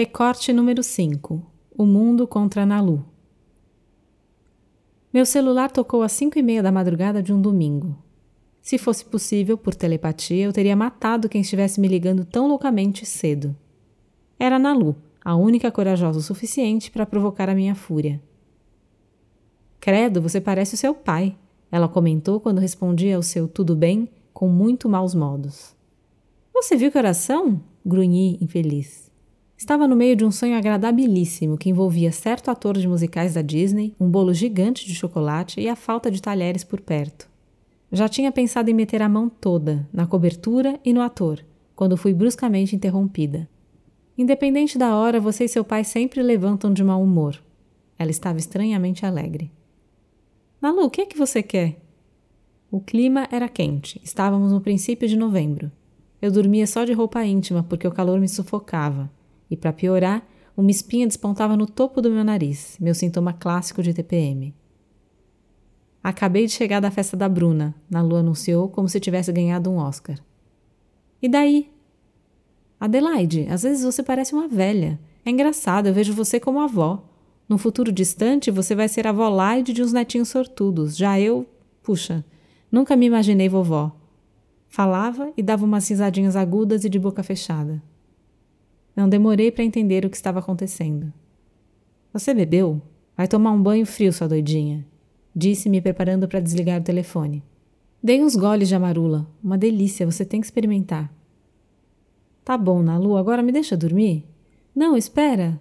Recorte número 5 O Mundo contra Nalu Meu celular tocou às cinco e meia da madrugada de um domingo. Se fosse possível, por telepatia, eu teria matado quem estivesse me ligando tão loucamente cedo. Era Nalu, a única corajosa o suficiente para provocar a minha fúria. Credo, você parece o seu pai, ela comentou quando respondia ao seu tudo bem com muito maus modos. Você viu que oração? grunhi, infeliz. Estava no meio de um sonho agradabilíssimo que envolvia certo ator de musicais da Disney, um bolo gigante de chocolate e a falta de talheres por perto. Já tinha pensado em meter a mão toda, na cobertura e no ator, quando fui bruscamente interrompida. Independente da hora, você e seu pai sempre levantam de mau humor. Ela estava estranhamente alegre. Nalu, o que é que você quer? O clima era quente, estávamos no princípio de novembro. Eu dormia só de roupa íntima porque o calor me sufocava. E para piorar, uma espinha despontava no topo do meu nariz, meu sintoma clássico de TPM. Acabei de chegar da festa da Bruna, Nalu anunciou como se tivesse ganhado um Oscar. E daí? Adelaide, às vezes você parece uma velha. É engraçado, eu vejo você como avó. No futuro distante, você vai ser avó Laide de uns netinhos sortudos. Já eu, puxa, nunca me imaginei vovó. Falava e dava umas risadinhas agudas e de boca fechada. Não demorei para entender o que estava acontecendo. Você bebeu? Vai tomar um banho frio, sua doidinha. Disse, me preparando para desligar o telefone. Dei uns goles de amarula. Uma delícia, você tem que experimentar. Tá bom, Nalu, agora me deixa dormir? Não, espera.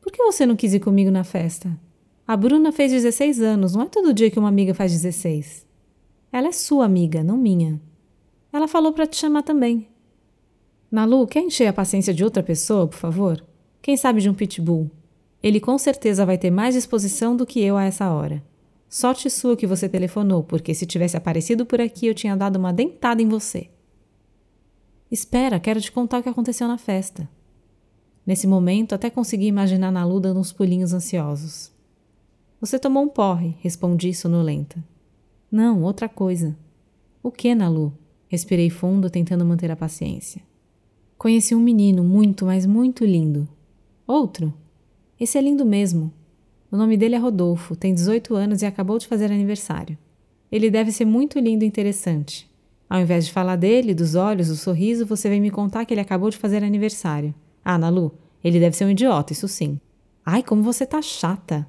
Por que você não quis ir comigo na festa? A Bruna fez 16 anos, não é todo dia que uma amiga faz 16. Ela é sua amiga, não minha. Ela falou para te chamar também. Nalu, quer encher a paciência de outra pessoa, por favor? Quem sabe de um pitbull? Ele com certeza vai ter mais disposição do que eu a essa hora. Sorte sua que você telefonou, porque se tivesse aparecido por aqui eu tinha dado uma dentada em você. Espera, quero te contar o que aconteceu na festa. Nesse momento, até consegui imaginar Nalu dando uns pulinhos ansiosos. Você tomou um porre, respondi sonolenta. Não, outra coisa. O que, Nalu? Respirei fundo, tentando manter a paciência. Conheci um menino muito, mas muito lindo. Outro? Esse é lindo mesmo. O nome dele é Rodolfo, tem 18 anos e acabou de fazer aniversário. Ele deve ser muito lindo e interessante. Ao invés de falar dele, dos olhos, do sorriso, você vem me contar que ele acabou de fazer aniversário. Ah, Nalu, ele deve ser um idiota, isso sim. Ai, como você tá chata.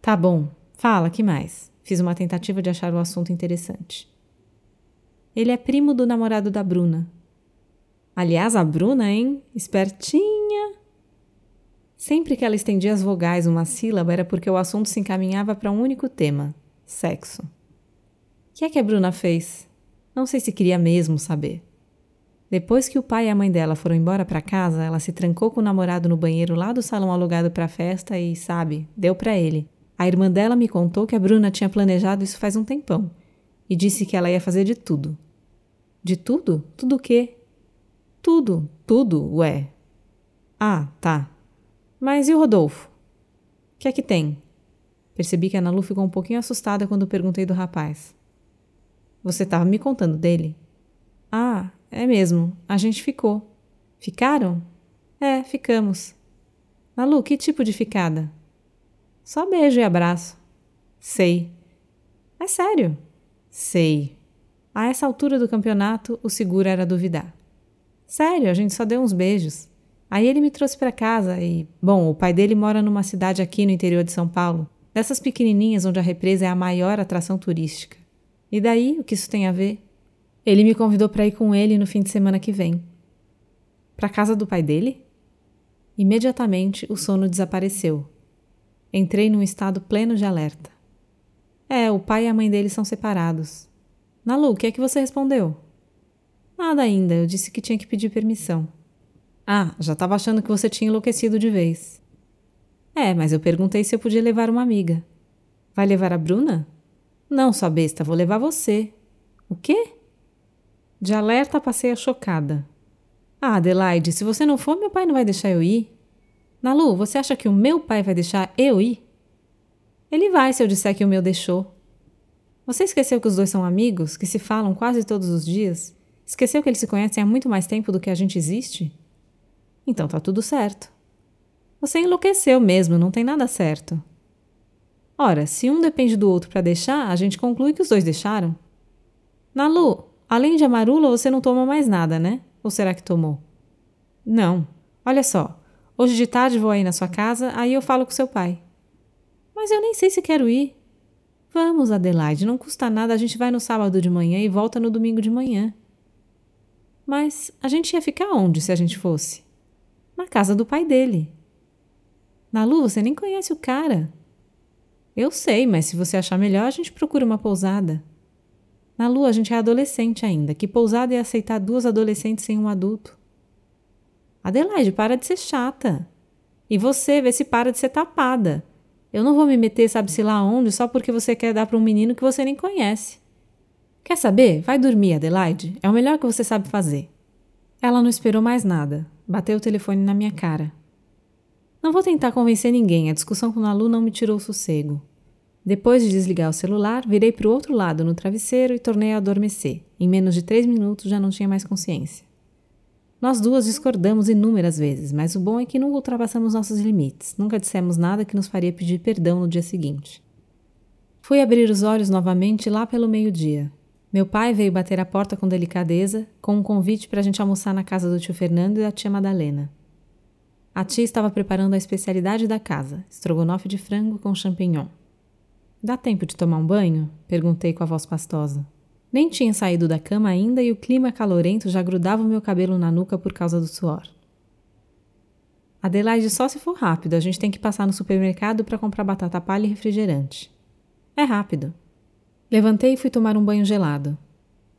Tá bom, fala, que mais? Fiz uma tentativa de achar o assunto interessante. Ele é primo do namorado da Bruna. Aliás, a Bruna, hein? Espertinha. Sempre que ela estendia as vogais uma sílaba era porque o assunto se encaminhava para um único tema: sexo. O que é que a Bruna fez? Não sei se queria mesmo saber. Depois que o pai e a mãe dela foram embora para casa, ela se trancou com o namorado no banheiro lá do salão alugado para a festa e, sabe, deu para ele. A irmã dela me contou que a Bruna tinha planejado isso faz um tempão e disse que ela ia fazer de tudo. De tudo? Tudo o quê? Tudo, tudo, ué. Ah, tá. Mas e o Rodolfo? O que é que tem? Percebi que a Ana Lu ficou um pouquinho assustada quando perguntei do rapaz. Você estava me contando dele? Ah, é mesmo, a gente ficou. Ficaram? É, ficamos. Malu, que tipo de ficada? Só beijo e abraço. Sei. É sério? Sei. A essa altura do campeonato, o seguro era duvidar. Sério, a gente só deu uns beijos. Aí ele me trouxe para casa e, bom, o pai dele mora numa cidade aqui no interior de São Paulo, dessas pequenininhas onde a represa é a maior atração turística. E daí, o que isso tem a ver? Ele me convidou para ir com ele no fim de semana que vem. Para casa do pai dele? Imediatamente o sono desapareceu. Entrei num estado pleno de alerta. É, o pai e a mãe dele são separados. Nalu, o que é que você respondeu? Nada ainda, eu disse que tinha que pedir permissão. Ah, já estava achando que você tinha enlouquecido de vez. É, mas eu perguntei se eu podia levar uma amiga. Vai levar a Bruna? Não, sua besta, vou levar você. O quê? De alerta passei a chocada. Ah, Adelaide, se você não for, meu pai não vai deixar eu ir. Nalu, você acha que o meu pai vai deixar eu ir? Ele vai se eu disser que o meu deixou. Você esqueceu que os dois são amigos, que se falam quase todos os dias? Esqueceu que eles se conhecem há muito mais tempo do que a gente existe? Então tá tudo certo. Você enlouqueceu mesmo, não tem nada certo. Ora, se um depende do outro para deixar, a gente conclui que os dois deixaram. Nalu, além de amarula, você não toma mais nada, né? Ou será que tomou? Não. Olha só, hoje de tarde vou aí na sua casa, aí eu falo com seu pai. Mas eu nem sei se quero ir. Vamos, Adelaide, não custa nada, a gente vai no sábado de manhã e volta no domingo de manhã. Mas a gente ia ficar onde se a gente fosse? Na casa do pai dele. Nalu, você nem conhece o cara. Eu sei, mas se você achar melhor, a gente procura uma pousada. Nalu, a gente é adolescente ainda. Que pousada ia aceitar duas adolescentes sem um adulto? Adelaide, para de ser chata. E você, vê se para de ser tapada. Eu não vou me meter, sabe-se lá onde, só porque você quer dar para um menino que você nem conhece. Quer saber? Vai dormir, Adelaide. É o melhor que você sabe fazer. Ela não esperou mais nada. Bateu o telefone na minha cara. Não vou tentar convencer ninguém, a discussão com o Nalu não me tirou o sossego. Depois de desligar o celular, virei para o outro lado no travesseiro e tornei a adormecer. Em menos de três minutos já não tinha mais consciência. Nós duas discordamos inúmeras vezes, mas o bom é que nunca ultrapassamos nossos limites, nunca dissemos nada que nos faria pedir perdão no dia seguinte. Fui abrir os olhos novamente lá pelo meio-dia. Meu pai veio bater a porta com delicadeza, com um convite para a gente almoçar na casa do tio Fernando e da tia Madalena. A tia estava preparando a especialidade da casa, estrogonofe de frango com champignon. Dá tempo de tomar um banho? perguntei com a voz pastosa. Nem tinha saído da cama ainda e o clima calorento já grudava o meu cabelo na nuca por causa do suor. Adelaide, só se for rápido, a gente tem que passar no supermercado para comprar batata palha e refrigerante. É rápido. Levantei e fui tomar um banho gelado.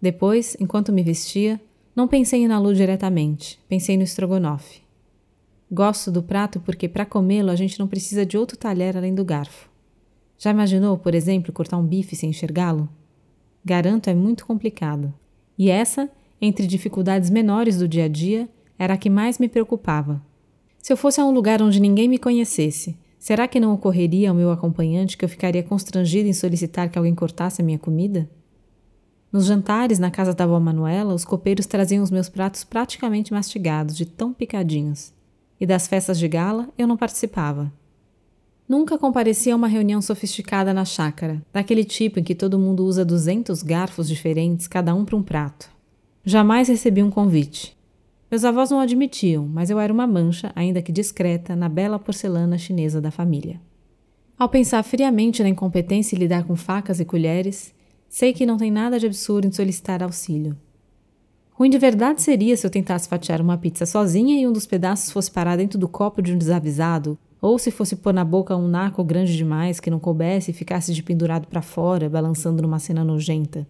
Depois, enquanto me vestia, não pensei em Nalu diretamente, pensei no estrogonofe. Gosto do prato porque para comê-lo a gente não precisa de outro talher além do garfo. Já imaginou, por exemplo, cortar um bife sem enxergá-lo? Garanto é muito complicado. E essa, entre dificuldades menores do dia a dia, era a que mais me preocupava. Se eu fosse a um lugar onde ninguém me conhecesse, será que não ocorreria ao meu acompanhante que eu ficaria constrangido em solicitar que alguém cortasse a minha comida? Nos jantares na casa da avó Manuela, os copeiros traziam os meus pratos praticamente mastigados, de tão picadinhos e das festas de gala eu não participava. Nunca compareci a uma reunião sofisticada na chácara, daquele tipo em que todo mundo usa 200 garfos diferentes, cada um para um prato. Jamais recebi um convite. Meus avós não admitiam, mas eu era uma mancha, ainda que discreta, na bela porcelana chinesa da família. Ao pensar friamente na incompetência em lidar com facas e colheres, sei que não tem nada de absurdo em solicitar auxílio. Ruim de verdade seria se eu tentasse fatiar uma pizza sozinha e um dos pedaços fosse parar dentro do copo de um desavisado, ou se fosse pôr na boca um naco grande demais que não coubesse e ficasse de pendurado para fora, balançando numa cena nojenta.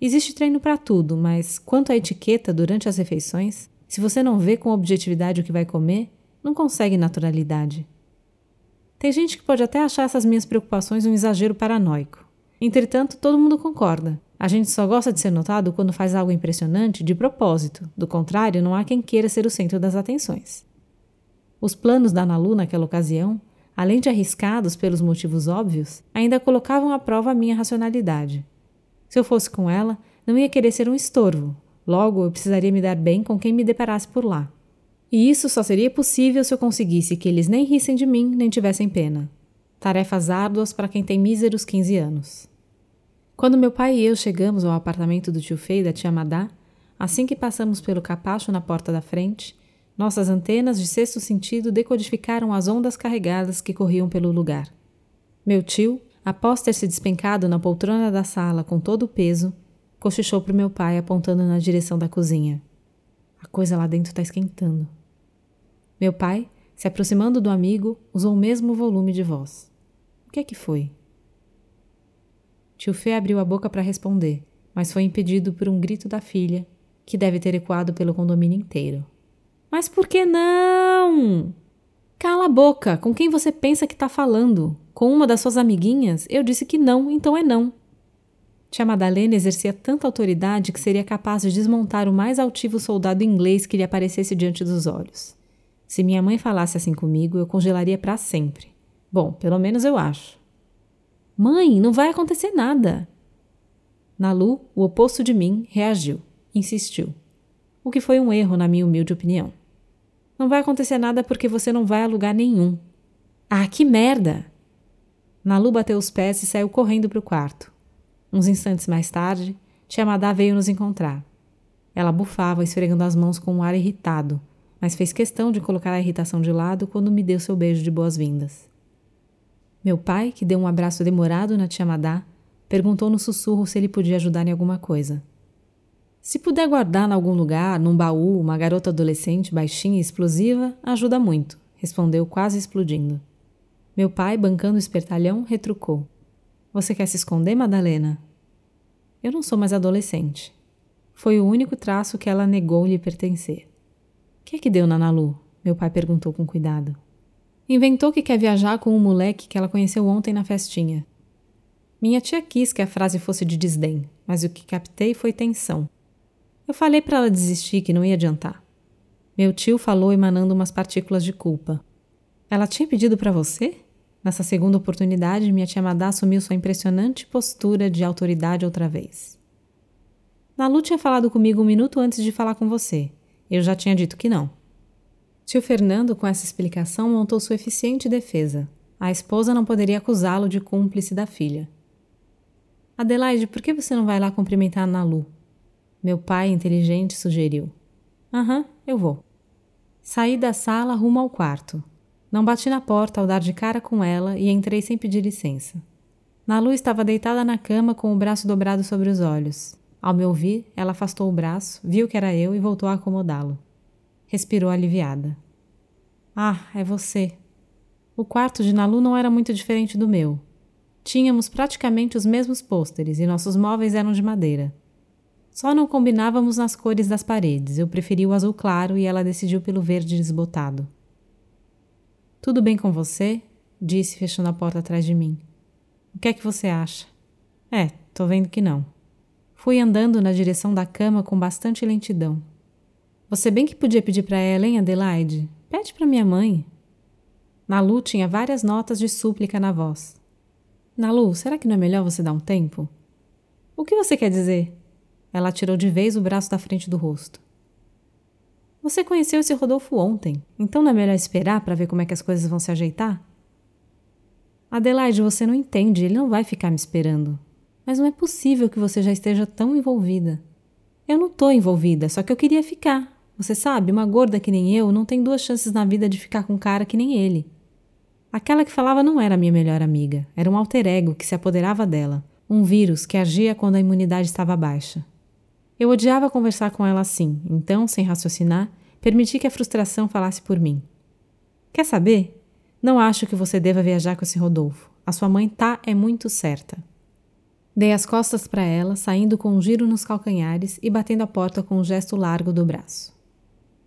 Existe treino para tudo, mas quanto à etiqueta durante as refeições, se você não vê com objetividade o que vai comer, não consegue naturalidade. Tem gente que pode até achar essas minhas preocupações um exagero paranoico. Entretanto, todo mundo concorda. A gente só gosta de ser notado quando faz algo impressionante de propósito, do contrário, não há quem queira ser o centro das atenções. Os planos da Nalu naquela ocasião, além de arriscados pelos motivos óbvios, ainda colocavam à prova a minha racionalidade. Se eu fosse com ela, não ia querer ser um estorvo, logo eu precisaria me dar bem com quem me deparasse por lá. E isso só seria possível se eu conseguisse que eles nem rissem de mim nem tivessem pena. Tarefas árduas para quem tem míseros 15 anos. Quando meu pai e eu chegamos ao apartamento do tio Fei e da tia Madá, assim que passamos pelo capacho na porta da frente, nossas antenas de sexto sentido decodificaram as ondas carregadas que corriam pelo lugar. Meu tio, após ter se despencado na poltrona da sala com todo o peso, cochichou para o meu pai apontando na direção da cozinha. A coisa lá dentro está esquentando. Meu pai, se aproximando do amigo, usou o mesmo volume de voz. O que é que foi? Tio Fê abriu a boca para responder, mas foi impedido por um grito da filha, que deve ter ecoado pelo condomínio inteiro. Mas por que não? Cala a boca! Com quem você pensa que está falando? Com uma das suas amiguinhas? Eu disse que não, então é não. Tia Madalena exercia tanta autoridade que seria capaz de desmontar o mais altivo soldado inglês que lhe aparecesse diante dos olhos. Se minha mãe falasse assim comigo, eu congelaria para sempre. Bom, pelo menos eu acho. Mãe, não vai acontecer nada. Nalu, o oposto de mim, reagiu, insistiu. O que foi um erro, na minha humilde opinião. Não vai acontecer nada porque você não vai a lugar nenhum. Ah, que merda! Nalu bateu os pés e saiu correndo para o quarto. Uns instantes mais tarde, Tia Madá veio nos encontrar. Ela bufava, esfregando as mãos com um ar irritado, mas fez questão de colocar a irritação de lado quando me deu seu beijo de boas-vindas. Meu pai, que deu um abraço demorado na tia Madá, perguntou no sussurro se ele podia ajudar em alguma coisa. Se puder guardar em algum lugar, num baú, uma garota adolescente baixinha e explosiva, ajuda muito, respondeu quase explodindo. Meu pai, bancando o espertalhão, retrucou. Você quer se esconder, Madalena? Eu não sou mais adolescente. Foi o único traço que ela negou lhe pertencer. O que é que deu na Nalu? Meu pai perguntou com cuidado. Inventou que quer viajar com um moleque que ela conheceu ontem na festinha. Minha tia quis que a frase fosse de desdém, mas o que captei foi tensão. Eu falei para ela desistir que não ia adiantar. Meu tio falou emanando umas partículas de culpa. Ela tinha pedido para você? Nessa segunda oportunidade, minha tia Madá assumiu sua impressionante postura de autoridade outra vez. Nalu tinha falado comigo um minuto antes de falar com você. Eu já tinha dito que não. Tio Fernando, com essa explicação, montou sua eficiente defesa. A esposa não poderia acusá-lo de cúmplice da filha. Adelaide, por que você não vai lá cumprimentar Nalu? Meu pai, inteligente, sugeriu. Aham, eu vou. Saí da sala rumo ao quarto. Não bati na porta ao dar de cara com ela e entrei sem pedir licença. Nalu estava deitada na cama com o braço dobrado sobre os olhos. Ao me ouvir, ela afastou o braço, viu que era eu e voltou a acomodá-lo. Respirou aliviada. Ah, é você. O quarto de Nalu não era muito diferente do meu, Tínhamos praticamente os mesmos pôsteres e nossos móveis eram de madeira. Só não combinávamos nas cores das paredes. Eu preferi o azul claro e ela decidiu pelo verde desbotado. Tudo bem com você? disse, fechando a porta atrás de mim. O que é que você acha? É, tô vendo que não. Fui andando na direção da cama com bastante lentidão. Você bem que podia pedir para ela, hein, Adelaide? Pede para minha mãe. Nalu tinha várias notas de súplica na voz. Nalu, será que não é melhor você dar um tempo? O que você quer dizer? Ela tirou de vez o braço da frente do rosto. Você conheceu esse Rodolfo ontem, então não é melhor esperar para ver como é que as coisas vão se ajeitar? Adelaide, você não entende, ele não vai ficar me esperando. Mas não é possível que você já esteja tão envolvida. Eu não estou envolvida, só que eu queria ficar. Você sabe, uma gorda que nem eu não tem duas chances na vida de ficar com um cara que nem ele. Aquela que falava não era minha melhor amiga, era um alter ego que se apoderava dela, um vírus que agia quando a imunidade estava baixa. Eu odiava conversar com ela assim, então, sem raciocinar, permiti que a frustração falasse por mim. Quer saber? Não acho que você deva viajar com esse Rodolfo. A sua mãe tá é muito certa. Dei as costas para ela, saindo com um giro nos calcanhares e batendo a porta com um gesto largo do braço.